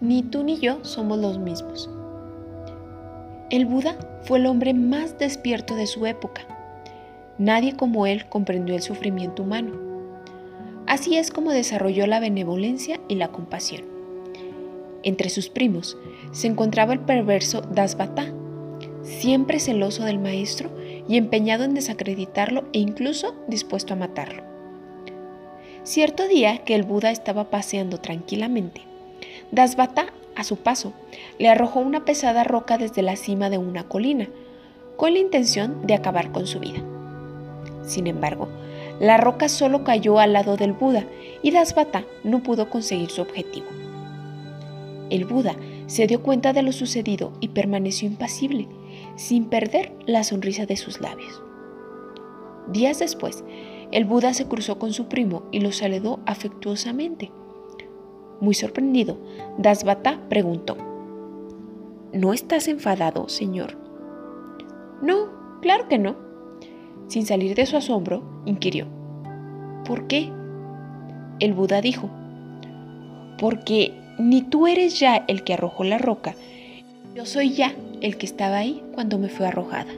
Ni tú ni yo somos los mismos. El Buda fue el hombre más despierto de su época. Nadie como él comprendió el sufrimiento humano Así es como desarrolló la benevolencia y la compasión. Entre sus primos se encontraba el perverso Dasbata, siempre celoso del maestro y empeñado en desacreditarlo e incluso dispuesto a matarlo. Cierto día que el Buda estaba paseando tranquilamente, Dasbata, a su paso, le arrojó una pesada roca desde la cima de una colina, con la intención de acabar con su vida. Sin embargo, la roca solo cayó al lado del Buda y Dasbata no pudo conseguir su objetivo. El Buda se dio cuenta de lo sucedido y permaneció impasible, sin perder la sonrisa de sus labios. Días después, el Buda se cruzó con su primo y lo saludó afectuosamente. Muy sorprendido, Dasbata preguntó, ¿No estás enfadado, señor? No, claro que no, sin salir de su asombro, inquirió, ¿por qué? El Buda dijo, porque ni tú eres ya el que arrojó la roca, yo soy ya el que estaba ahí cuando me fue arrojada.